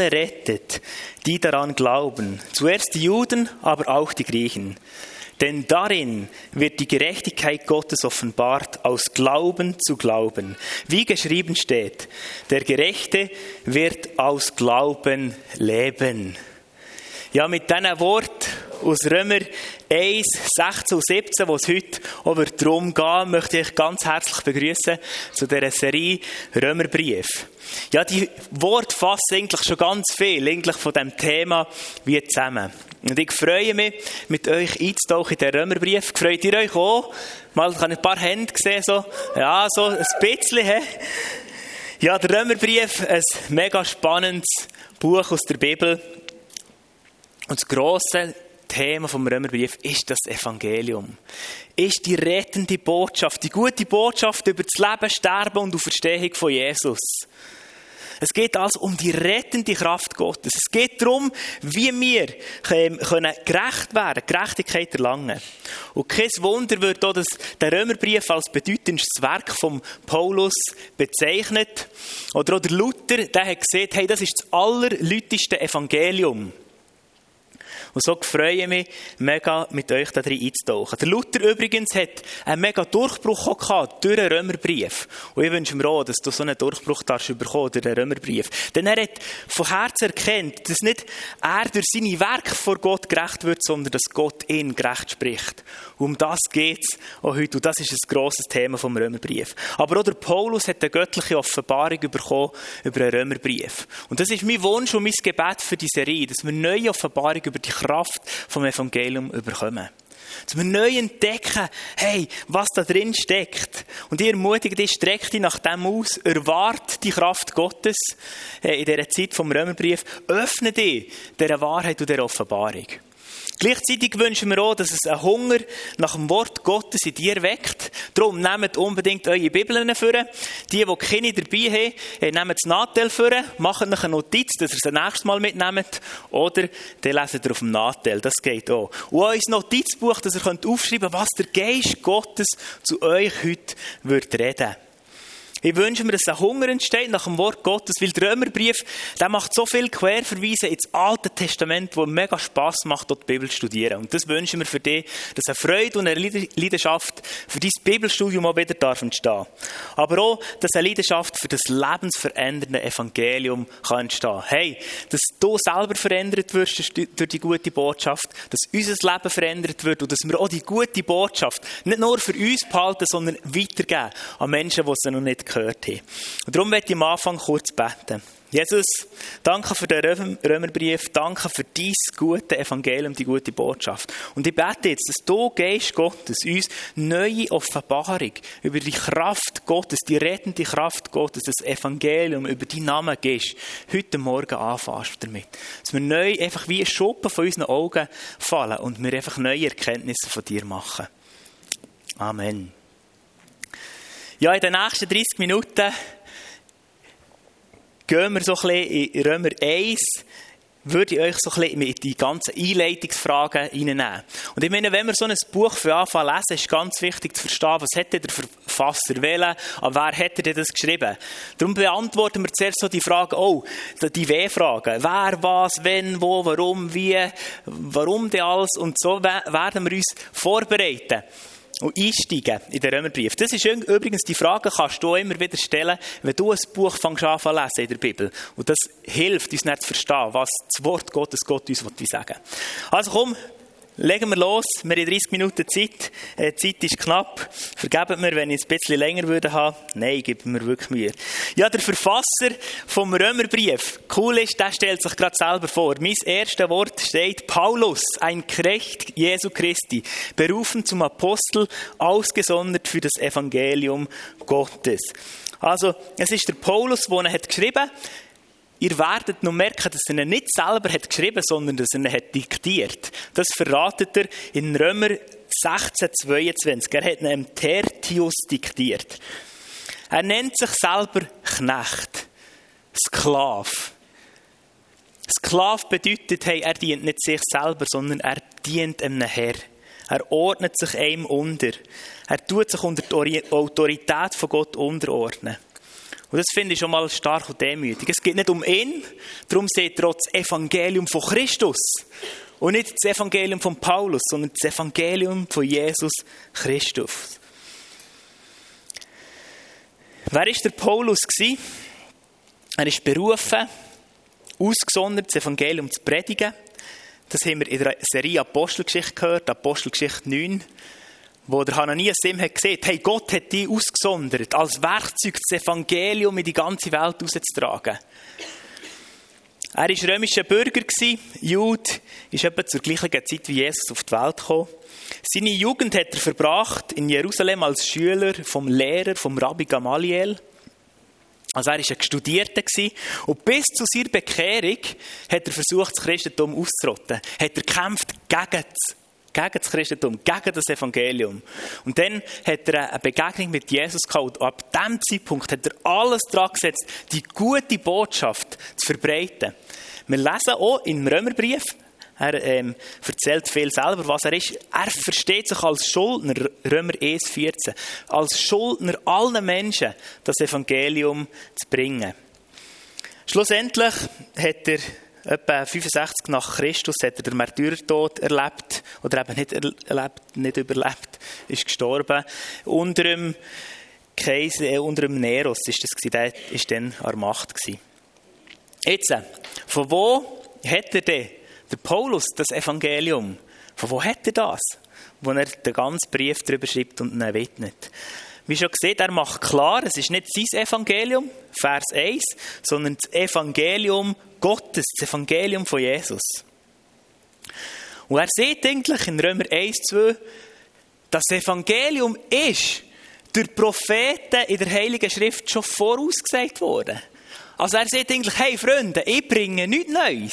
rettet, die daran glauben. Zuerst die Juden, aber auch die Griechen. Denn darin wird die Gerechtigkeit Gottes offenbart aus Glauben zu Glauben. Wie geschrieben steht, der Gerechte wird aus Glauben leben. Ja, mit diesen Wort aus Römer 1, 16 und 17, wo es heute auch darum geht, möchte ich ganz herzlich begrüßen zu dieser Serie Römerbrief. Ja, die Worte fassen eigentlich schon ganz viel eigentlich von dem Thema wie zusammen. Und ich freue mich, mit euch einzutauchen in den Römerbrief. Freut ihr euch auch? Mal kann ich ein paar Hände sehen, so. Ja, so ein bisschen, he? Ja, der Römerbrief, ein mega spannendes Buch aus der Bibel. Und das grosse Thema vom Römerbrief ist das Evangelium. Ist die rettende Botschaft, die gute Botschaft über das Leben, Sterben und Auferstehung von Jesus. Es geht also um die rettende Kraft Gottes. Es geht darum, wie wir können gerecht werden, Gerechtigkeit erlangen. Und kein Wunder wird auch das, der Römerbrief als bedeutendstes Werk von Paulus bezeichnet. Oder auch der Luther, der hat gesagt, hey, das ist das allerlütigste Evangelium. Und so freue ich mich mega, mit euch da drin einzutauchen. Der Luther übrigens hat einen mega Durchbruch gehabt durch den Römerbrief. Und ich wünsche mir auch, dass du so einen Durchbruch darfst bekommen durch den Römerbrief. Denn er hat von Herzen erkannt, dass nicht er durch seine Werke vor Gott gerecht wird, sondern dass Gott ihn gerecht spricht. Um das geht es auch heute. Und das ist ein grosses Thema vom Römerbrief. Aber auch der Paulus hat eine göttliche Offenbarung bekommen über den Römerbrief. Und das ist mein Wunsch und mein Gebet für die Serie, dass wir neue Offenbarung über die Kraft vom Evangelium überkommen. Wir neu entdecken, hey, was da drin steckt. Und ihr ermutigt dich, streck dich nach dem aus, erwart die Kraft Gottes äh, in dieser Zeit vom Römerbrief, öffne dich dieser Wahrheit und der Offenbarung. Gleichzeitig wünschen wir auch, dass es einen Hunger nach dem Wort Gottes in dir weckt. Darum nehmt unbedingt eure Bibeln vor. Die, die keine dabei haben, äh, nehmt das Nattel vor, macht euch eine Notiz, dass ihr es das nächste Mal mitnehmt. Oder dann leset ihr auf dem Nattel. Das geht auch. Und euer Notizbuch, dass ihr aufschreiben könnt, was der Geist Gottes zu euch heute wird reden ich wünsche mir, dass ein Hunger entsteht nach dem Wort Gottes, weil der Römerbrief, der macht so viel Querverweise ins Alte Testament, wo mega Spass macht, dort die Bibel zu studieren. Und das wünsche ich mir für dich, dass eine Freude und eine Leidenschaft für dein Bibelstudium auch wieder darf entstehen. Aber auch, dass eine Leidenschaft für das lebensverändernde Evangelium kann entstehen. Hey, dass du selber verändert wirst durch die gute Botschaft, dass unser Leben verändert wird und dass wir auch die gute Botschaft nicht nur für uns behalten, sondern weitergeben an Menschen, die sie noch nicht gehört haben. Und darum möchte ich am Anfang kurz beten. Jesus, danke für den Römerbrief, danke für dein gute Evangelium, die gute Botschaft. Und ich bete jetzt, dass du, Geist Gottes, uns neue Offenbarung über die Kraft Gottes, die rettende Kraft Gottes, das Evangelium, über deinen Namen gibst, heute Morgen anfasst damit. Dass wir neu einfach wie ein Schuppen von unseren Augen fallen und wir einfach neue Erkenntnisse von dir machen. Amen. Ja, in den nächsten 30 Minuten gehen wir so ein bisschen in Römer 1, würde ich euch so ein bisschen mit die ganzen Einleitungsfragen reinnehmen. Und ich meine, wenn wir so ein Buch für Anfang lesen, ist ganz wichtig zu verstehen, was hätte der Verfasser wählen, aber wer hätte denn das geschrieben? Darum beantworten wir zuerst so die Frage, oh, die W-Fragen. Wer, was, wenn, wo, warum, wie, warum denn alles? Und so werden wir uns vorbereiten und einsteigen in den Römerbrief. Das ist übrigens die Frage, kannst du immer wieder stellen, wenn du ein Buch fängst an zu lesen in der Bibel. Und das hilft uns nicht zu verstehen, was das Wort Gottes Gott uns sagen will. Also komm, Legen wir los. Wir haben 30 Minuten Zeit. Die äh, Zeit ist knapp. Vergebt mir, wenn ich es ein bisschen länger würde haben. Nein, gib mir wirklich Mühe. Ja, der Verfasser vom Römerbrief. Cool ist, der stellt sich gerade selber vor. Mein erstes Wort steht Paulus, ein Knecht Jesu Christi, berufen zum Apostel, ausgesondert für das Evangelium Gottes. Also, es ist der Paulus, der er hat geschrieben Ihr werdet noch merken, dass er ihn nicht selber hat geschrieben, sondern dass er ihn hat diktiert. Das verratet er in Römer 16, 22. Er hat ihn Tertius diktiert. Er nennt sich selber Knecht. Sklav. Sklav bedeutet, hey, er dient nicht sich selber, sondern er dient einem Herr. Er ordnet sich einem unter. Er tut sich unter die Autorität von Gott unterordnen. Und das finde ich schon mal stark und demütig. Es geht nicht um ihn, darum seht ihr auch das Evangelium von Christus. Und nicht das Evangelium von Paulus, sondern das Evangelium von Jesus Christus. Wer ist der Paulus? Er ist berufen, ausgesondert, das Evangelium zu predigen. Das haben wir in der Serie Apostelgeschichte gehört, Apostelgeschichte 9 wo der Hananias ihm hat gesehen, hey, Gott hat dich ausgesondert, als Werkzeug das Evangelium in die ganze Welt rauszutragen. Er war römischer Bürger, Jude, ist etwa zur gleichen Zeit wie Jesus auf die Welt gekommen. Seine Jugend hat er verbracht in Jerusalem als Schüler vom Lehrer, vom Rabbi Gamaliel. Also er war ein Studierter und bis zu seiner Bekehrung hat er versucht, das Christentum auszurotten. Hat er gekämpft gegen das gegen das Christentum, gegen das Evangelium. Und dann hat er eine Begegnung mit Jesus gehabt. Und ab diesem Zeitpunkt hat er alles dran gesetzt, die gute Botschaft zu verbreiten. Wir lesen auch im Römerbrief, er ähm, erzählt viel selber, was er ist. Er versteht sich als Schuldner, Römer 1, 14, als Schuldner allen Menschen das Evangelium zu bringen. Schlussendlich hat er etwa 65 nach Christus hat er den Märtyrertod erlebt oder eben nicht erlebt, nicht überlebt, ist gestorben. Unter dem Kaiser, äh, unter dem Neros ist das gewesen, der ist dann an der Macht gewesen. Jetzt, äh, von wo hat er denn, der Paulus, das Evangelium? Von wo hat er das? Wo er den ganzen Brief darüber schreibt und ihn widmet. Wie schon gesehen, er macht klar, es ist nicht sein Evangelium, Vers 1, sondern das Evangelium Gottes, das Evangelium von Jesus. Und er sieht eigentlich in Römer 1, 2, das Evangelium ist durch Propheten in der Heiligen Schrift schon vorausgesagt worden. Also er sieht eigentlich, hey Freunde, ich bringe nichts Neues.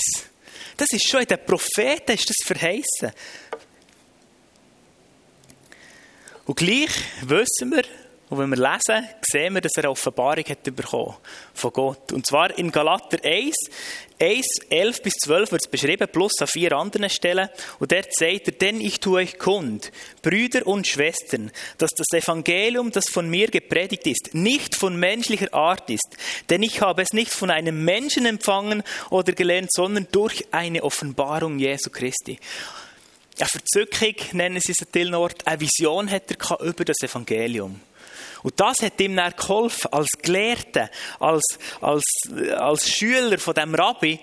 Das ist schon in den Propheten ist das verheißen. Und gleich wissen wir, und wenn wir lesen, sehen wir, dass er eine Offenbarung hat bekommen von Gott. Und zwar in Galater 1, 1, 11 bis 12 wird es beschrieben, plus an vier anderen Stellen. Und dort sagt er, denn ich tue euch kund, Brüder und Schwestern, dass das Evangelium, das von mir gepredigt ist, nicht von menschlicher Art ist. Denn ich habe es nicht von einem Menschen empfangen oder gelernt, sondern durch eine Offenbarung Jesu Christi. Eine Verzückung nennen sie es an vielen Orten. Eine Vision hat er über das Evangelium. Und das hat ihm dann geholfen, als Gelehrter, als, als, als Schüler von dem Rabbi,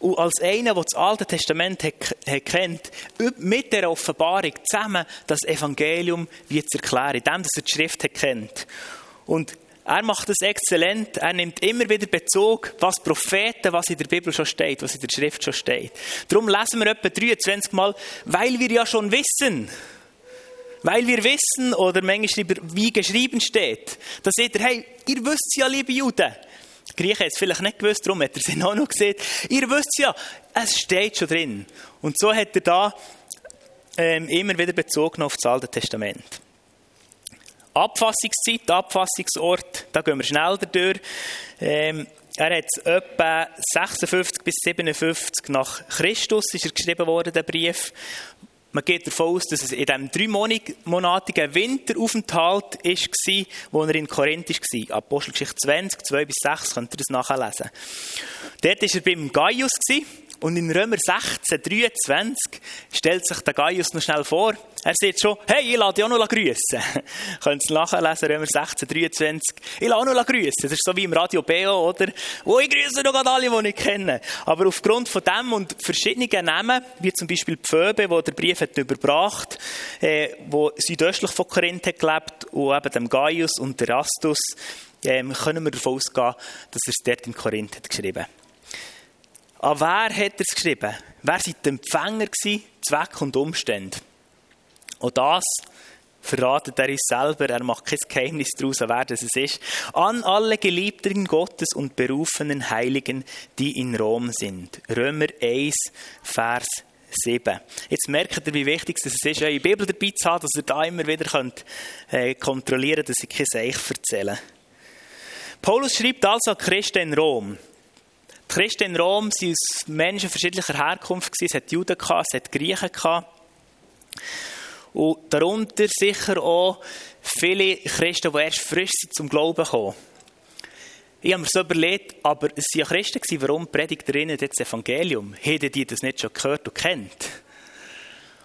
und als einer, der das Alte Testament hat, hat kennt, mit der Offenbarung zusammen das Evangelium wie zu erklären, indem er die Schrift hat kennt. Und er macht das exzellent. Er nimmt immer wieder Bezug, was Propheten, was in der Bibel schon steht, was in der Schrift schon steht. Darum lesen wir etwa 23 Mal, weil wir ja schon wissen, weil wir wissen, oder manchmal wie geschrieben steht, da seht ihr, hey, ihr wisst ja, liebe Juden, die Griechen haben es vielleicht nicht gewusst, darum hat er es auch noch gesehen. Ihr wisst ja, es steht schon drin. Und so hat er da ähm, immer wieder bezogen auf das Alte Testament. Abfassungszeit, Abfassungsort, da gehen wir schnell durch. Ähm, er hat etwa 56 bis 57 nach Christus ist er geschrieben worden, der Brief. Man geht davon aus, dass es in diesem dreimonatigen Winteraufenthalt war, wo er in Korinth war. Apostelgeschichte 20, 2 bis 6, könnt ihr das nachlesen. Dort war er beim Gaius. Und in Römer 16, 23 stellt sich der Gaius noch schnell vor. Er sagt schon, hey, ich lade dich auch noch grüßen. Könnt ihr nachlesen, Römer 16, 23. Ich lade auch noch grüßen. Das ist so wie im Radio BO, oder? Oh, ich grüße noch alle, die ich kenne. Aber aufgrund von dem und verschiedenen Namen, wie zum Beispiel Phoebe, wo der Brief hat überbracht, äh, wo südöstlich von Korinth hat gelebt, und eben dem Gaius und Erastus, äh, können wir davon ausgehen, dass er es dort in Korinth hat geschrieben hat. An wer hat er es geschrieben? Wer waren die Empfänger gewesen, Zweck und Umstände? Und das verratet er uns selber, er macht kein Geheimnis daraus, wer das ist. An alle Geliebten Gottes und berufenen Heiligen, die in Rom sind. Römer 1, Vers 7. Jetzt merkt ihr, wie wichtig es ist, eure Bibel dabei zu haben, dass ihr da immer wieder könnt, äh, kontrollieren könnt, dass ich kein Seich erzähle. Paulus schreibt also an Christen in Rom. Die Christen in Rom waren aus Menschen verschiedener Herkunft. Es hat Juden, es hat Griechen. Und darunter sicher auch viele Christen, die erst frisch sind zum Glauben kommen. ich habe mir so überlegt, aber es waren ja Christen, warum predigt ihnen das Evangelium? Hätten die das nicht schon gehört und kennt?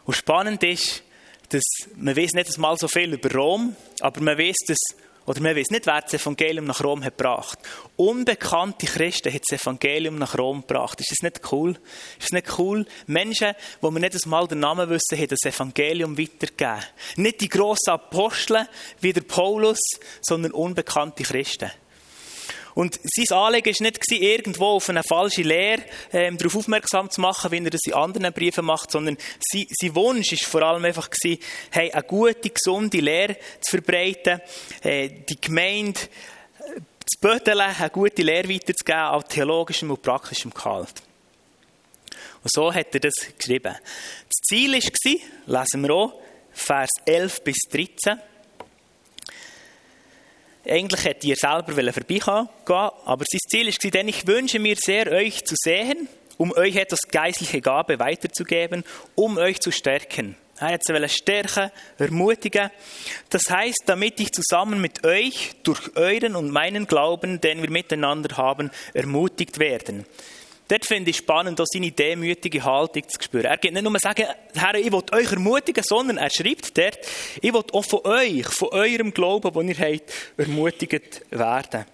Und spannend ist, dass man weiß nicht mal so viel über Rom, aber man weiß, dass oder man weiß nicht, wer das Evangelium nach Rom hat gebracht. Unbekannte Christen haben das Evangelium nach Rom gebracht. Ist das nicht cool? Ist das nicht cool? Menschen, wo wir nicht einmal den Namen wissen, haben das Evangelium weitergegeben. Nicht die grossen Apostel wie der Paulus, sondern unbekannte Christen. Und sein Anliegen war nicht, irgendwo auf eine falsche Lehre ähm, darauf aufmerksam zu machen, wie er das in anderen Briefen macht, sondern sein, sein Wunsch war vor allem einfach, gewesen, hey, eine gute, gesunde Lehre zu verbreiten, äh, die Gemeinde äh, zu bödeln, eine gute Lehre weiterzugeben, auch theologischem und praktischem Gehalt. Und so hat er das geschrieben. Das Ziel war, lesen wir auch, Vers 11 bis 13, eigentlich hätte er selber vorbeigehen aber sein Ziel war, denn ich wünsche mir sehr, euch zu sehen, um euch etwas geistliche Gabe weiterzugeben, um euch zu stärken. Er hat sie stärken, ermutigen. Das heißt, damit ich zusammen mit euch durch euren und meinen Glauben, den wir miteinander haben, ermutigt werden. Dort finde ich spannend, auch seine demütige Haltung zu spüren. Er geht nicht nur sagen, Herr, ich will euch ermutigen, sondern er schreibt dort, ich will auch von euch, von eurem Glauben, den ihr habt, ermutigt werden.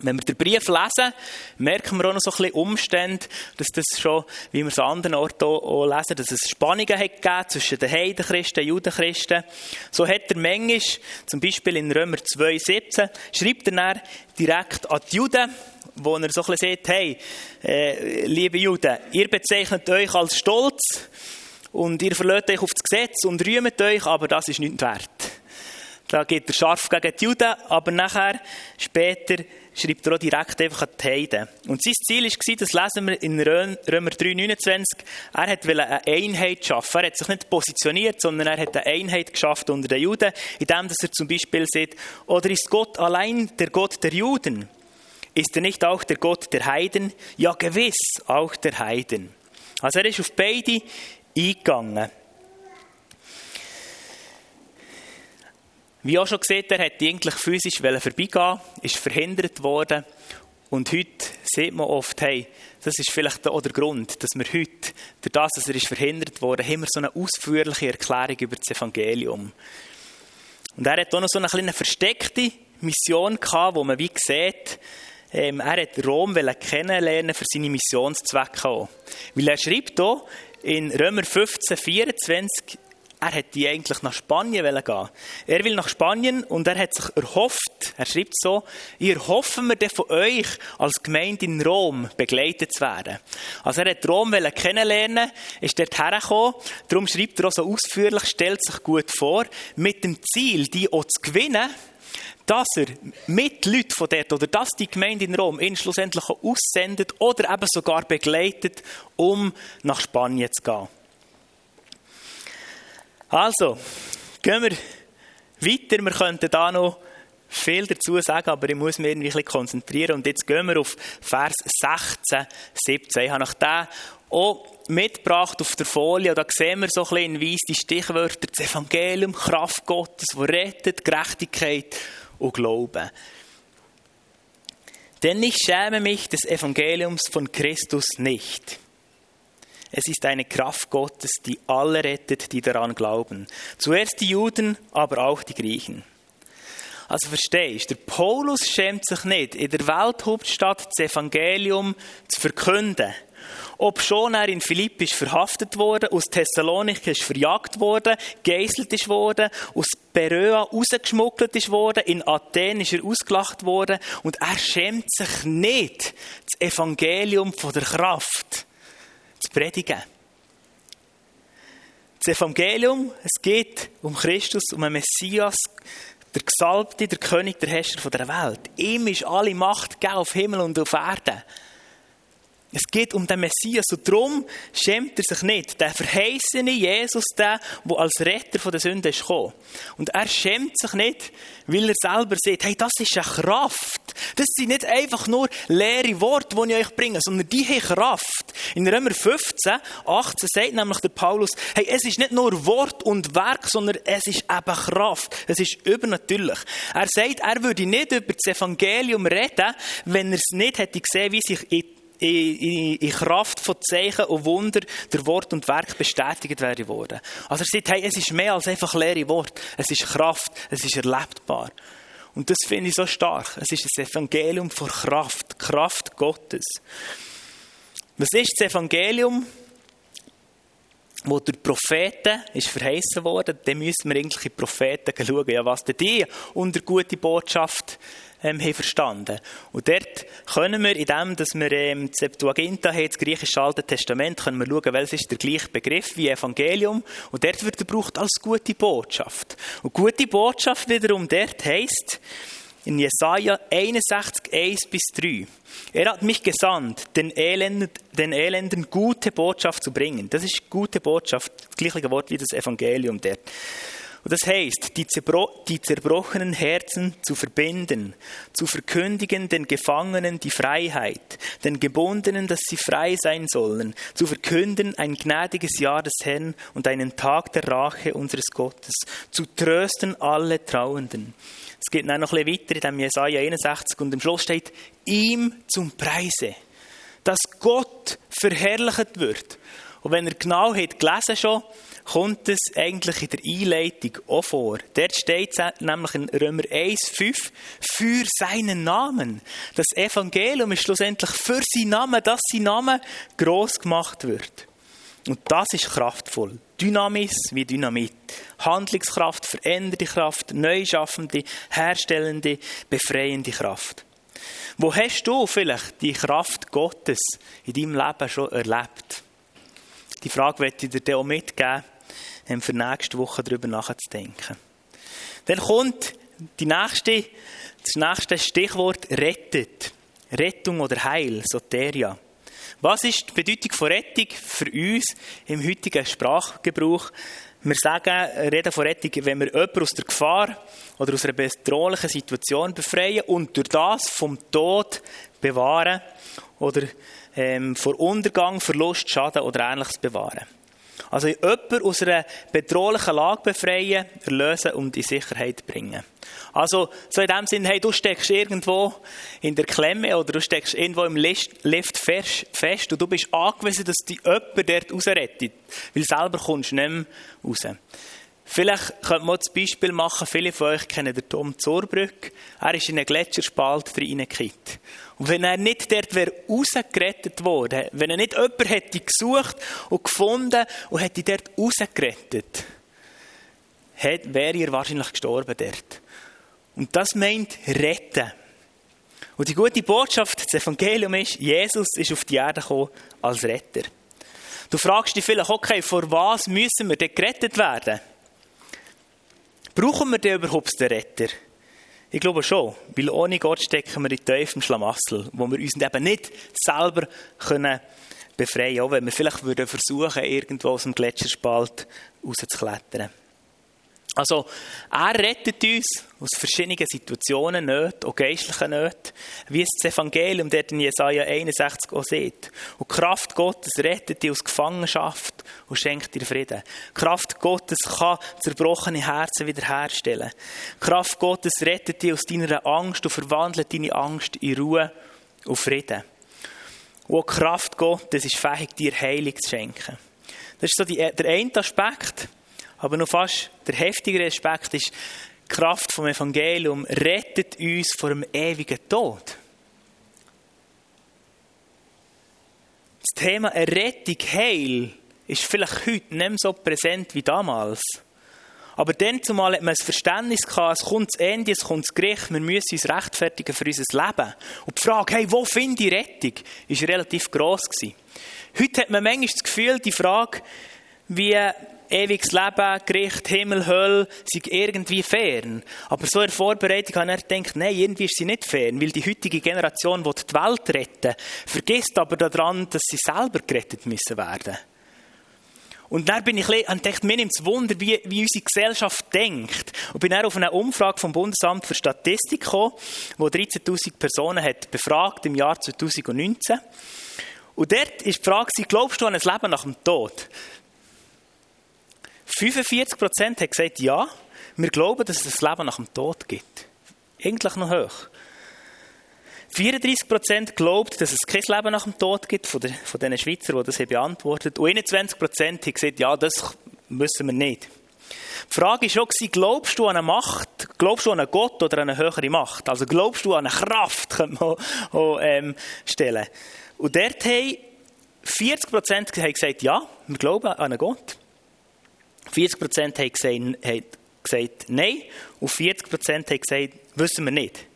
Wenn wir den Brief lesen, merken wir auch noch so ein bisschen Umstände, dass das schon, wie wir es an anderen Orten auch lesen, dass es Spannungen hat gegeben zwischen den Heidenchristen und Judenchristen. So hat er manchmal, zum Beispiel in Römer 2,17, schreibt er dann direkt an die Juden, wo er so ein bisschen sagt, hey, äh, liebe Juden, ihr bezeichnet euch als stolz und ihr verlässt euch auf das Gesetz und rühmt euch, aber das ist nichts wert. Da geht er scharf gegen die Juden, aber nachher, später, schreibt er auch direkt einfach an die Heiden. Und sein Ziel war, das lesen wir in Römer 3,29, er wollte eine Einheit schaffen. Er hat sich nicht positioniert, sondern er hat eine Einheit geschafft unter den Juden, indem er zum Beispiel sagt, oder ist Gott allein der Gott der Juden? Ist er nicht auch der Gott der Heiden? Ja, gewiss, auch der Heiden. Also er ist auf beide eingegangen. Wie auch schon gesehen, er hat eigentlich physisch vorbeigehen, ist verhindert worden. Und heute sieht man oft, hey, das ist vielleicht auch der Grund, dass wir heute, durch das, dass er ist verhindert wurde, haben wir so eine ausführliche Erklärung über das Evangelium. Und er hat auch noch so eine kleine versteckte Mission gehabt, wo man wie sieht, ähm, er hat Rom kennenlernen für seine Missionszwecke. Weil er schreibt hier in Römer 15, 24, er hätte eigentlich nach Spanien gehen Er will nach Spanien und er hat sich erhofft, er schreibt so, ihr hoffen wir von euch als Gemeinde in Rom begleitet zu werden. Also er hat Rom kennenlernen, ist dort hergekommen, darum schreibt er auch so ausführlich, stellt sich gut vor, mit dem Ziel, die auch zu gewinnen, dass er mit Leuten von dort oder dass die Gemeinde in Rom ihn schlussendlich aussendet oder eben sogar begleitet, um nach Spanien zu gehen. Also, gehen wir weiter. Wir könnten da noch viel dazu sagen, aber ich muss mich irgendwie ein bisschen konzentrieren. Und jetzt gehen wir auf Vers 16, 17. Ich habe nach dem auch mitgebracht auf der Folie. Da sehen wir so ein bisschen in weiss die Stichwörter. Das Evangelium, Kraft Gottes, wo rettet, Gerechtigkeit und Glauben. Denn ich schäme mich des Evangeliums von Christus nicht. Es ist eine Kraft Gottes, die alle rettet, die daran glauben. Zuerst die Juden, aber auch die Griechen. Also verstehst du, der Paulus schämt sich nicht, in der Welthauptstadt das Evangelium zu verkünden. Ob schon er in Philipp ist verhaftet worden, aus Thessalonich ist verjagt worden, geisselt ist worden, aus Beröa rausgeschmuggelt worden, in Athen ist er ausgelacht worden und er schämt sich nicht, das Evangelium von der Kraft zu predigen. Das Evangelium, es geht um Christus, um einen Messias, der Gesalbte, der König, der Herrscher der Welt. Ihm ist alle Macht gegeben auf Himmel und auf Erde. Es geht um den Messias und darum schämt er sich nicht. Der verheißene Jesus, der, der als Retter der Sünde ist gekommen. Und er schämt sich nicht, weil er selber sieht, hey, das ist eine Kraft, Das sind nicht einfach nur leere Worte, die ich euch bringe, sondern die haben Kraft. In Römer 15, 18 sagt nämlich der Paulus, hey, es ist nicht nur Wort und Werk, sondern es ist eben Kraft. Es ist übernatürlich. Er sagt, er würde nicht über das Evangelium reden, wenn er es nicht hätte gesehen, wie sich in in, in, Kraft von Zeichen und Wunder der Wort und Werk bestätigt werden worden. Also er sagt, hey, es ist mehr als einfach leere Wort. Es ist Kraft, es ist erlebbar. Und das finde ich so stark. Es ist das Evangelium vor Kraft, Kraft Gottes. Was ist das Evangelium? Wo durch Propheten ist verheißen worden, dann müssen wir eigentlich in die Propheten schauen, ja, was denn die unter gute Botschaft ähm, haben verstanden. Und dort können wir, indem dass wir ähm, die Septuaginta haben, das griechische Alte Testament, können wir schauen, welches ist der gleiche Begriff wie Evangelium. Und dort wird er gebraucht als gute Botschaft. Und gute Botschaft wiederum dort heisst, in Jesaja 61, 1 bis 3. Er hat mich gesandt, den Elenden, den Elenden gute Botschaft zu bringen. Das ist gute Botschaft, das gleiche Wort wie das Evangelium dort. Und das heißt, die, die zerbrochenen Herzen zu verbinden, zu verkündigen den Gefangenen die Freiheit, den Gebundenen, dass sie frei sein sollen, zu verkünden ein gnädiges Jahr des Herrn und einen Tag der Rache unseres Gottes, zu trösten alle Trauenden. Es geht dann noch ein bisschen weiter in dem Jesaja 61 und im Schluss steht, ihm zum Preise, dass Gott verherrlicht wird. Und wenn er genau hat gelesen schon, kommt es eigentlich in der Einleitung auch vor. Dort steht es nämlich in Römer 1, 5, für seinen Namen. Das Evangelium ist schlussendlich für seinen Namen, dass sein Name groß gemacht wird. Und das ist kraftvoll. Dynamis wie Dynamit. Handlungskraft, verändernde Kraft, neuschaffende, herstellende, befreiende Kraft. Wo hast du vielleicht die Kraft Gottes in deinem Leben schon erlebt? Die Frage möchte ich dir auch mitgeben für nächste Woche darüber nachzudenken. Dann kommt die nächste, das nächste Stichwort rettet. Rettung oder Heil, Soteria. Was ist die Bedeutung von Rettung für uns im heutigen Sprachgebrauch? Wir sagen, reden von Rettung, wenn wir jemanden aus der Gefahr oder aus einer bedrohlichen Situation befreien und durch das vom Tod bewahren oder ähm, vor Untergang, Verlust, Schaden oder Ähnliches bewahren. Also jemanden aus einer bedrohlichen Lage befreien, erlösen und in Sicherheit bringen. Also so in dem Sinne, hey, du steckst irgendwo in der Klemme oder du steckst irgendwo im Lift fest und du bist angewiesen, dass dich jemand dort rausrettet, weil selber kommst du nicht mehr raus. Vielleicht könnte man das Beispiel machen, viele von euch kennen den Tom Zorbrück. Er ist in einen Gletscherspalt reingekippt. Und wenn er nicht dort wäre rausgerettet worden, wenn er nicht jemanden hätte gesucht und gefunden und hätte dort rausgerettet, wäre er wahrscheinlich gestorben dort. Und das meint retten. Und die gute Botschaft, das Evangelium ist, Jesus ist auf die Erde gekommen als Retter. Du fragst dich vielleicht, okay, vor was müssen wir denn gerettet werden? Brauchen wir denn überhaupt den Retter? Ich glaube schon, weil ohne Gott stecken wir in tiefem Schlamassel, wo wir uns eben nicht selber können befreien können, auch wenn wir vielleicht würden versuchen, irgendwo aus dem Gletscherspalt rauszuklettern. Also, er rettet uns aus verschiedenen Situationen, Nöten, auch geistlichen Nöten, wie es das Evangelium dort in Jesaja 61 auch sieht. Und die Kraft Gottes rettet dich aus Gefangenschaft und schenkt dir Frieden. Die Kraft Gottes kann zerbrochene Herzen wiederherstellen. Die Kraft Gottes rettet dich aus deiner Angst und verwandelt deine Angst in Ruhe und Frieden. Und die Kraft Gottes ist fähig, dir Heilung zu schenken. Das ist so die, der eine Aspekt. Aber noch fast der heftigere Aspekt ist, die Kraft vom Evangelium rettet uns vor dem ewigen Tod. Das Thema Errettung, Heil, ist vielleicht heute nicht mehr so präsent wie damals. Aber dann zumal hat man das Verständnis gehabt, es kommt das Ende, es kommt das Gericht, wir müssen uns rechtfertigen für unser Leben. Und die Frage, hey, wo finde ich Rettung, ist relativ gross gewesen. Heute hat man manchmal das Gefühl, die Frage, wie ewiges Leben, Gericht, Himmel, Hölle, sind irgendwie fern. Aber so in der Vorbereitung habe ich gedacht, nein, irgendwie ist sie nicht fern, weil die heutige Generation die die Welt retten vergisst aber daran, dass sie selber gerettet müssen werden. Und dann bin ich ein gedacht, mir nimmt es Wunder, wie, wie unsere Gesellschaft denkt. Und bin dann auf eine Umfrage vom Bundesamt für Statistik gekommen, wo 13.000 Personen hat befragt im Jahr 2019. Und dort ist die Frage, glaubst du an ein Leben nach dem Tod? 45 Prozent haben gesagt, ja, wir glauben, dass es ein Leben nach dem Tod gibt. Eigentlich noch hoch. 34 Prozent glaubt, dass es kein Leben nach dem Tod gibt, von, der, von den Schweizern, die das haben beantwortet. Und 21 Prozent haben gesagt, ja, das wissen wir nicht. Die Frage war auch, glaubst du an eine Macht, glaubst du an einen Gott oder an eine höhere Macht? Also glaubst du an eine Kraft, könnte man auch, ähm, stellen. Und dort haben 40 Prozent gesagt, ja, wir glauben an einen Gott. 40 Prozent haben gesagt, nein. Und 40 Prozent haben gesagt, wissen wir nicht.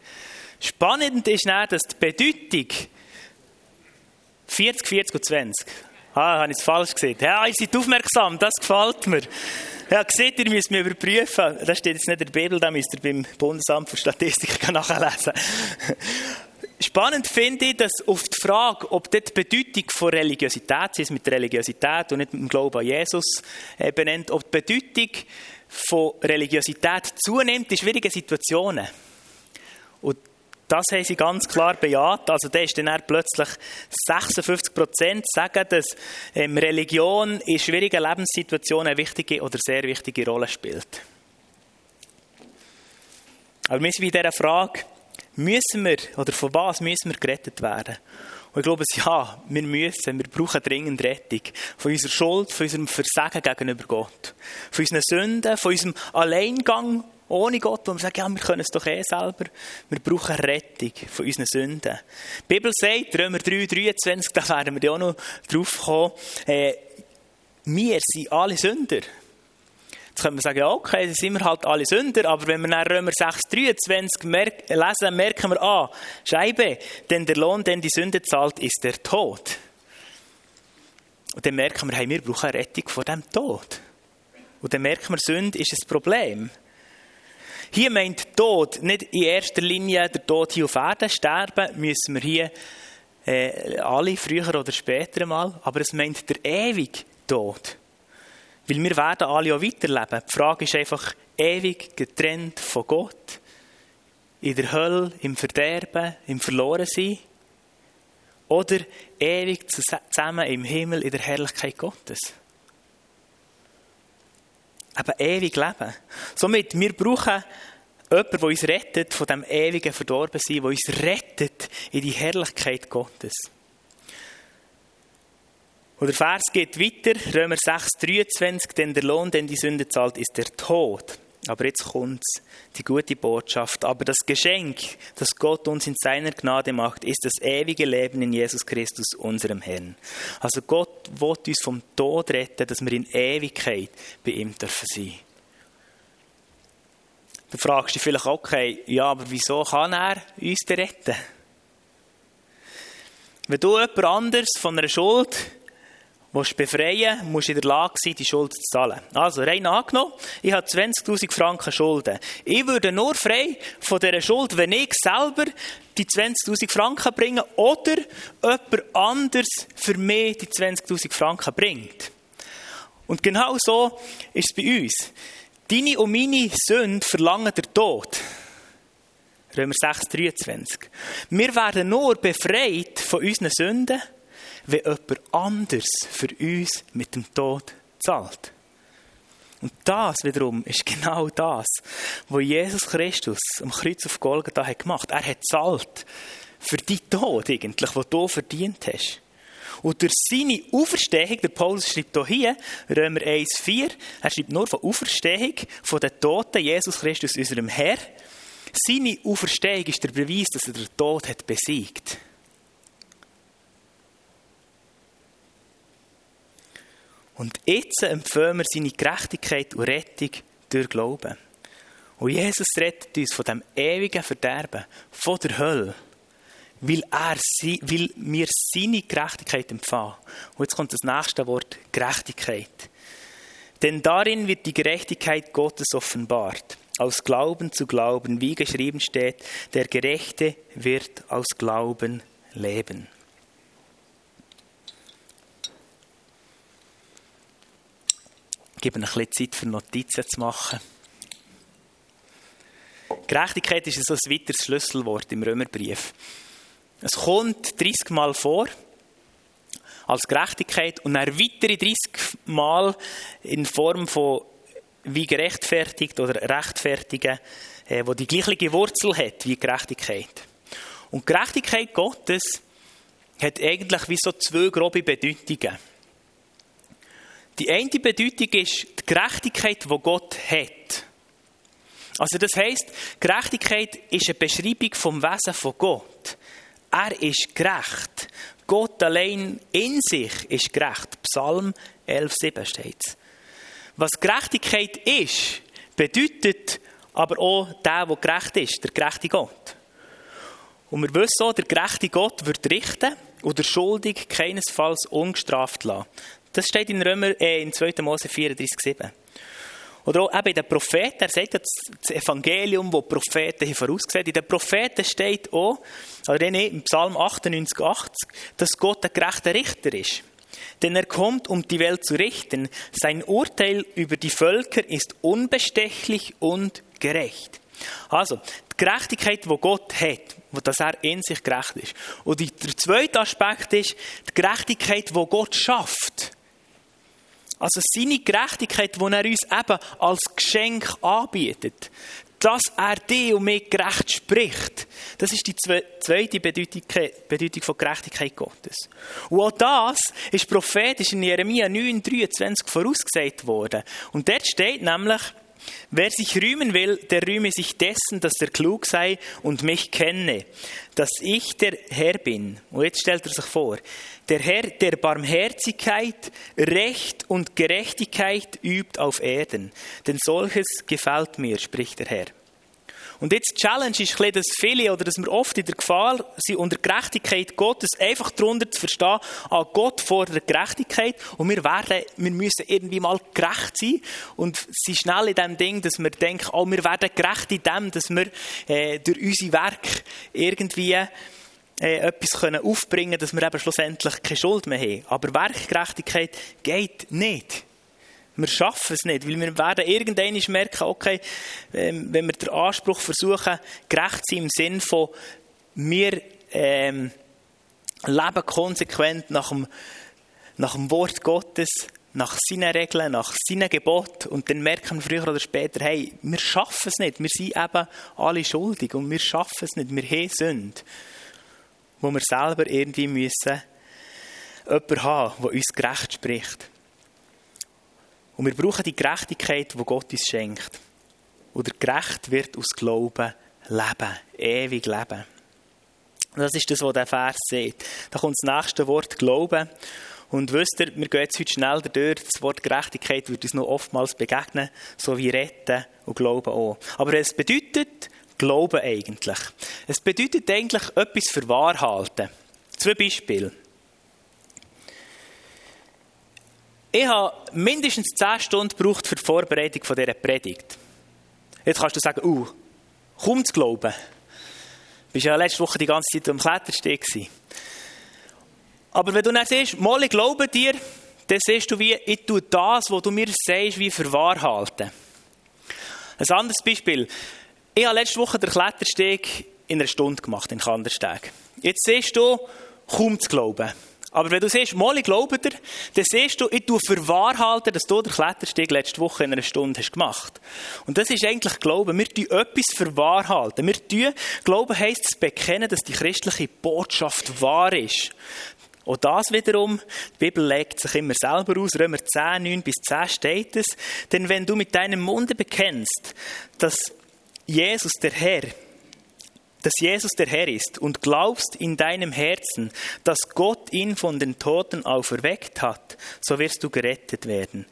Spannend ist dann, dass die Bedeutung 40, 40 und 20. Ah, habe ich es falsch gesehen. Ja, ihr seid aufmerksam, das gefällt mir. Ja, seht ihr, müsst mich überprüfen. Das steht jetzt nicht in der Bibel, da müsst ihr beim Bundesamt für Statistik nachlesen. Spannend finde ich, dass auf die Frage, ob die Bedeutung von Religiosität, sie ist mit Religiosität und nicht mit dem Glauben an Jesus äh, benennt, ob die Bedeutung von Religiosität zunimmt in schwierigen Situationen. Und das haben sie ganz klar bejaht. Also da ist dann plötzlich 56 Prozent sagen, dass ähm, Religion in schwierigen Lebenssituationen eine wichtige oder sehr wichtige Rolle spielt. Aber wir sind bei dieser Frage, müssen wir, oder von was müssen wir gerettet werden? Und ich glaube, ja, wir müssen, wir brauchen dringend Rettung. Von unserer Schuld, von unserem Versagen gegenüber Gott. Von unseren Sünden, von unserem Alleingang ohne Gott, wo wir sagen, ja, wir können es doch eh selber. Wir brauchen Rettung von unseren Sünden. Die Bibel sagt, Römer 3, 23, da werden wir ja auch noch drauf kommen, äh, wir sind alle Sünder. Jetzt können wir sagen, ja, okay, dann sind wir halt alle Sünder, aber wenn wir nach Römer 6, 23 merk lesen, merken wir, ah, Scheibe, denn der Lohn, den die Sünde zahlt, ist der Tod. Und dann merken wir, hey, wir brauchen eine Rettung vor dem Tod. Und dann merken wir, Sünde ist ein Problem. Hier meint Tod nicht in erster Linie der Tod hier auf Erden. Sterben müssen wir hier äh, alle, früher oder später mal. Aber es meint der ewige Tod. Weil wir werden alle auch weiterleben. Die Frage ist einfach, ewig getrennt von Gott, in der Hölle, im Verderben, im Verlorensein. Oder ewig zusammen im Himmel in der Herrlichkeit Gottes eben ewig leben. Somit, wir brauchen jemanden, der uns rettet von dem ewigen Verdorbensein, der uns rettet in die Herrlichkeit Gottes. Und der Vers geht weiter, Römer 6, 23, denn der Lohn, den die Sünde zahlt, ist der Tod. Aber jetzt kommt die gute Botschaft. Aber das Geschenk, das Gott uns in seiner Gnade macht, ist das ewige Leben in Jesus Christus, unserem Herrn. Also Gott will uns vom Tod retten, dass wir in Ewigkeit bei ihm dürfen sein. Du fragst dich vielleicht, okay, ja, aber wieso kann er uns retten? Wenn du jemand anderes von einer Schuld willst befreien, musst du in der Lage sein, die Schuld zu zahlen. Also, rein angenommen, ich habe 20.000 Franken Schulden. Ich würde nur frei von dieser Schuld, wenn ich selber die 20.000 Franken bringe oder jemand anders für mich die 20.000 Franken bringt. Und genau so ist es bei uns. Deine und meine Sünde verlangen der Tod. Römer 6, 23. Wir werden nur befreit von unseren Sünden, wenn jemand anders für uns mit dem Tod zahlt. Und das wiederum ist genau das, was Jesus Christus am Kreuz auf Golgatha hat gemacht. Er hat zahlt für die Tod eigentlich, den du verdient hast. Und durch seine Auferstehung, der Paulus schreibt hier, Römer 1,4, er schreibt nur von Auferstehung, von den Toten, Jesus Christus, unserem Herr. Seine Auferstehung ist der Beweis, dass er den Tod hat besiegt. Und jetzt empfehlen wir seine Gerechtigkeit und Rettung durch Glauben. Und Jesus rettet uns von dem ewigen Verderben, von der Hölle, weil, er, weil wir seine Gerechtigkeit empfangen. Und jetzt kommt das nächste Wort, Gerechtigkeit. Denn darin wird die Gerechtigkeit Gottes offenbart. Aus Glauben zu Glauben, wie geschrieben steht, der Gerechte wird aus Glauben leben. Gebe ein bisschen Zeit für Notizen zu machen. Gerechtigkeit ist ein weiteres Schlüsselwort im Römerbrief. Es kommt 30 Mal vor als Gerechtigkeit und dann weitere 30 Mal in Form von wie gerechtfertigt oder rechtfertigen, äh, wo die gleiche Wurzel hat wie Gerechtigkeit. Und Gerechtigkeit Gottes hat eigentlich wie so zwei grobe Bedeutungen. Die eine Bedeutung ist die Gerechtigkeit, die Gott hat. Also das heißt, Gerechtigkeit ist eine Beschreibung vom Wesen von Gott. Er ist gerecht. Gott allein in sich ist gerecht. Psalm 11,7 steht Was Gerechtigkeit ist, bedeutet aber auch der, der gerecht ist, der gerechte Gott. Und wir wissen auch, der gerechte Gott wird richten und der Schuldig keinesfalls ungestraft lassen. Das steht in Römer, äh, in 2. Mose 34,7. Oder auch eben in den Propheten, er sagt das Evangelium, das die Propheten vorausgesehen In den Propheten steht auch, oder im Psalm 98, 80, dass Gott ein gerechter Richter ist. Denn er kommt, um die Welt zu richten. Sein Urteil über die Völker ist unbestechlich und gerecht. Also, die Gerechtigkeit, die Gott hat, dass er in sich gerecht ist. Und der zweite Aspekt ist die Gerechtigkeit, die Gott schafft. Also seine Gerechtigkeit, die er uns eben als Geschenk anbietet. Dass er dir und mir gerecht spricht. Das ist die zweite Bedeutung, von Gerechtigkeit Gottes. Und auch das ist prophetisch in Jeremia 9, 23 vorausgesagt worden. Und dort steht nämlich, Wer sich rühmen will, der rühme sich dessen, dass er klug sei und mich kenne, dass ich der Herr bin. Und jetzt stellt er sich vor, der Herr, der Barmherzigkeit, Recht und Gerechtigkeit übt auf Erden. Denn solches gefällt mir, spricht der Herr. Und jetzt die Challenge ist, dass viele oder dass wir oft in der Gefahr sind, unter Gerechtigkeit Gottes einfach darunter zu verstehen, an Gott fordert Gerechtigkeit und wir werden, wir müssen irgendwie mal gerecht sein und sind schnell in dem Ding, dass wir denken, oh, wir werden gerecht in dem, dass wir äh, durch unsere Werke irgendwie äh, etwas können aufbringen können, dass wir eben schlussendlich keine Schuld mehr haben. Aber Werkgerechtigkeit geht nicht. Wir schaffen es nicht, weil wir werden irgendwann merken, okay, ähm, wenn wir den Anspruch versuchen, gerecht zu sein im Sinn von, wir ähm, leben konsequent nach dem, nach dem Wort Gottes, nach seinen Regeln, nach seinen Geboten und dann merken wir früher oder später, hey, wir schaffen es nicht, wir sind eben alle schuldig und wir schaffen es nicht, wir haben Sünde, wo wir selber irgendwie müssen jemanden haben, der uns gerecht spricht. Und wir brauchen die Gerechtigkeit, die Gott uns schenkt. Oder gerecht wird aus Glauben leben, ewig leben. Das ist das, was der Vers sagt. Da kommt das nächste Wort Glauben. Und wisst ihr, wir gehen jetzt heute schnell durch. Das Wort Gerechtigkeit wird uns noch oftmals begegnen, so wie Retten und Glauben auch. Aber es bedeutet Glauben eigentlich. Es bedeutet eigentlich etwas für wahr halten. Zwei Beispiele. Ich habe mindestens 10 Stunden gebraucht für die Vorbereitung dieser Predigt. Jetzt kannst du sagen, uh, kaum zu glauben. Du warst ja letzte Woche die ganze Zeit am Klettersteg. Aber wenn du dann siehst, mal ich glaube dir, dann siehst du, wie ich tue das, was du mir sagst, wie für wahr halten. Ein anderes Beispiel. Ich habe letzte Woche den Klettersteg in einer Stunde gemacht, in Kandersteg. Jetzt siehst du, kaum zu glauben. Aber wenn du siehst, mal, ich glaube dir, dann siehst du, ich tue für wahr halten, dass du den Kletterstieg letzte Woche in einer Stunde hast gemacht. Und das ist eigentlich Glauben. Wir tun etwas für wahr halten. Wir tun, Glauben heisst zu bekennen, dass die christliche Botschaft wahr ist. Und das wiederum, die Bibel legt sich immer selber aus, Römer 10, 9 bis 10 steht es, denn wenn du mit deinem Munde bekennst, dass Jesus der Herr dass Jesus der Herr ist und glaubst in deinem Herzen, dass Gott ihn von den Toten auferweckt hat, so wirst du gerettet werden.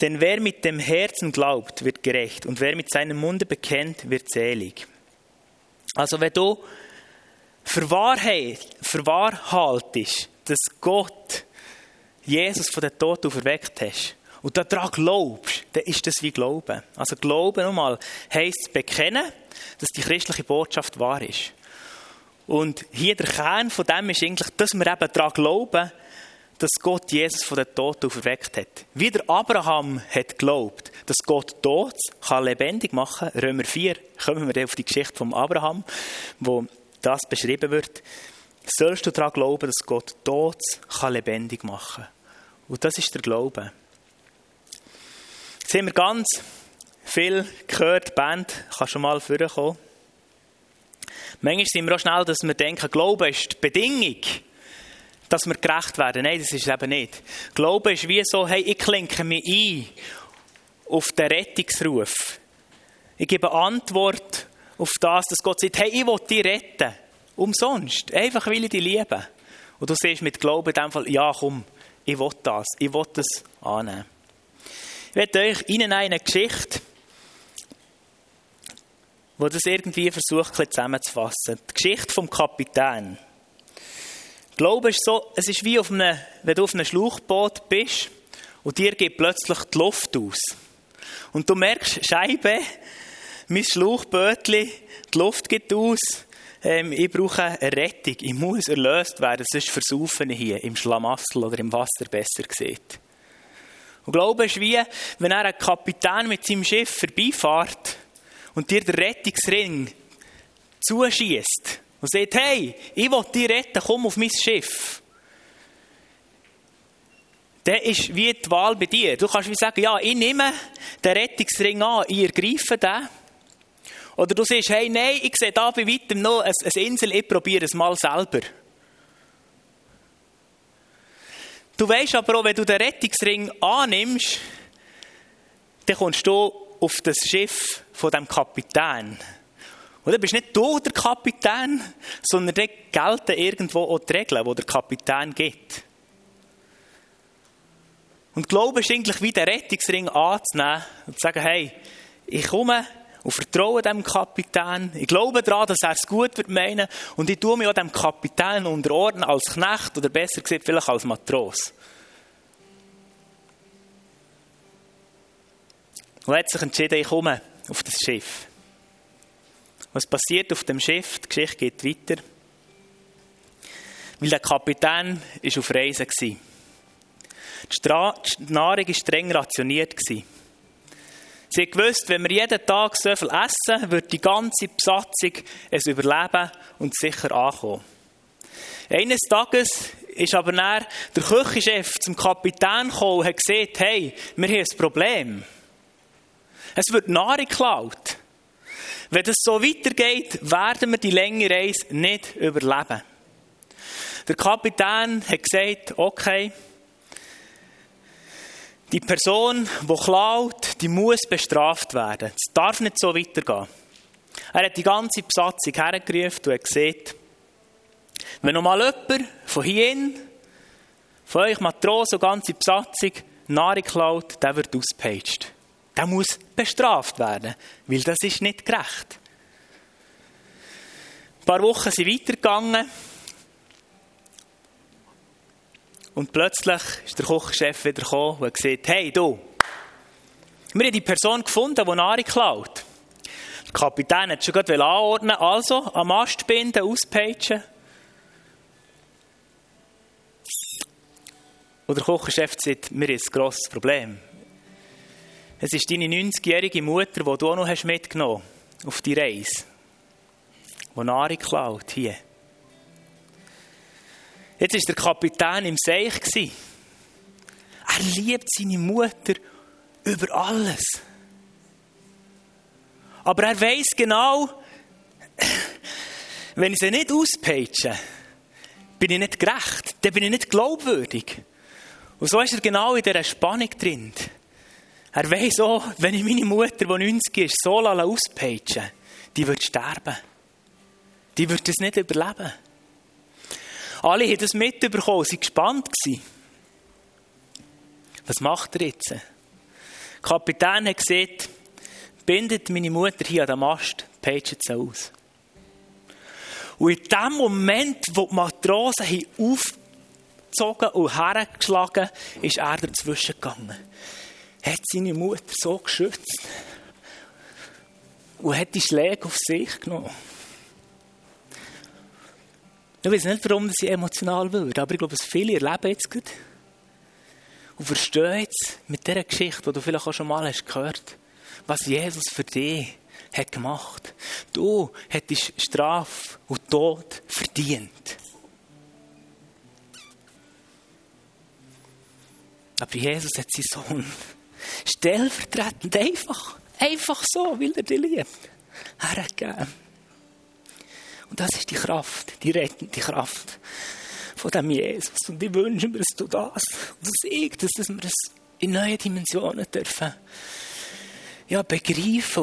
Denn wer mit dem Herzen glaubt, wird gerecht und wer mit seinem Munde bekennt, wird selig. Also wenn du für wahr haltest, dass Gott Jesus von den Toten auferweckt hat, und daran glaubst, dann ist das wie Glauben. Also Glauben nochmal heisst bekennen, dass die christliche Botschaft wahr ist. Und hier der Kern von dem ist eigentlich, dass wir eben daran glauben, dass Gott Jesus von den Toten auferweckt hat. Wie der Abraham hat geglaubt, dass Gott tot kann lebendig machen. Römer 4 kommen wir auf die Geschichte von Abraham, wo das beschrieben wird. Sollst du daran glauben, dass Gott tot kann lebendig machen. Und das ist der Glaube. Jetzt haben wir ganz viel gehört, die Band kann schon mal vorkommen. Manchmal sind wir auch schnell, dass wir denken, Glaube ist die Bedingung, dass wir gerecht werden. Nein, das ist es eben nicht. Glaube ist wie so, hey, ich klinke mich ein auf den Rettungsruf. Ich gebe Antwort auf das, dass Gott sagt, hey, ich will dich retten. Umsonst. Einfach weil ich dich liebe. Und du siehst mit Glauben in dem Fall, ja komm, ich will das. Ich will das annehmen. Ich werde euch in eine Geschichte wo das irgendwie versucht zusammenzufassen. Die Geschichte vom Kapitän. Glaube ist so, es ist wie auf einem, wenn du auf einem Schlauchboot bist und dir geht plötzlich die Luft aus. Und du merkst, Scheibe, mein Schlauchbötli, die Luft geht aus, ähm, ich brauche eine Rettung, ich muss erlöst werden, sonst versaufen hier im Schlamassel oder im Wasser besser sieht. Und Glaube ist wie, wenn er ein Kapitän mit seinem Schiff vorbeifährt und dir den Rettungsring zuschießt und sagt, hey, ich will dich retten, komm auf mein Schiff. Dann ist wie die Wahl bei dir. Du kannst wie sagen, ja, ich nehme den Rettungsring an, ich ergreife den. Oder du sagst, hey, nein, ich sehe da bei weitem noch eine, Insel, ich probiere es mal selber. Du weißt aber auch, wenn du den Rettungsring annimmst, dann kommst du auf das Schiff von dem Kapitän. Und dann bist nicht du der Kapitän, sondern dort gelten irgendwo auch die Regeln, die der Kapitän gibt. Und Glaube ist eigentlich wie den Rettungsring anzunehmen und zu sagen, hey, ich komme und vertraue dem Kapitän. Ich glaube daran, dass er es gut wird meinen und ich tue mich auch dem Kapitän unterordnen als Knecht oder besser gesagt vielleicht als Matros. Und er hat sich entschieden, ich komme auf das Schiff. Was passiert auf dem Schiff? Die Geschichte geht weiter. Weil der Kapitän ist auf Reisen war. Die Nahrung war streng rationiert. Sie gewusst, wenn wir jeden Tag so viel essen, wird die ganze Besatzung es überleben und sicher ankommen. Eines Tages ist aber der Küchenchef zum Kapitän gekommen und hat gesagt, hey, wir haben ein Problem. Es wird Nahrung geklaut. Wenn das so weitergeht, werden wir die längere Reise nicht überleben. Der Kapitän hat gesagt, okay, die Person, die klaut, die muss bestraft werden. Es darf nicht so weitergehen. Er hat die ganze Besatzung hergerufen und hat gesagt, wenn noch mal jemand von hier von euch Matrosen und ganze Besatzung Nahrung klaut, der wird ausgepeitscht der muss bestraft werden, weil das ist nicht gerecht. Ein paar Wochen sind weitergegangen und plötzlich ist der Kochchef wieder gekommen und gesagt, hey du, wir haben die Person gefunden, die Nahrung klaut. Der Kapitän hat schon gerade anordnen, also am Ast binden, auspeitschen. Und der Kochchef sagt, wir haben ein grosses Problem. Es ist deine 90-jährige Mutter, die du auch noch hast mitgenommen auf die Reise. Die Nahrung klaut, hier. Jetzt war der Kapitän im Seich. Er liebt seine Mutter über alles. Aber er weiß genau, wenn ich sie nicht auspeitsche, bin ich nicht gerecht, dann bin ich nicht glaubwürdig. Und so ist er genau in dieser Spannung drin. Er weiß auch, wenn ich meine Mutter, die 90 ist, so auspeitschen die wird sterben. Die wird es nicht überleben. Alle haben das mitbekommen, sie waren gespannt. Was macht er jetzt? Der Kapitän hat gesagt, bindet meine Mutter hier an den Mast, peitscht sie aus. Und in dem Moment, wo die Matrosen aufgezogen und hergeschlagen ist er dazwischen gegangen hat seine Mutter so geschützt und hat die Schläge auf sich genommen. Ich weiß nicht, warum sie emotional wird, aber ich glaube, viele erleben jetzt gerade, Und versteh jetzt mit dieser Geschichte, die du vielleicht auch schon mal hast gehört, was Jesus für dich hat gemacht. Du hättest Strafe und Tod verdient. Aber Jesus hat seinen Sohn stellvertretend einfach, einfach so, weil er dich liebt, hergegeben. Und das ist die Kraft, die rettende Kraft von dem Jesus. Und ich wünsche mir, dass du das und dass ich, dass wir es in neue Dimensionen dürfen ja, begreifen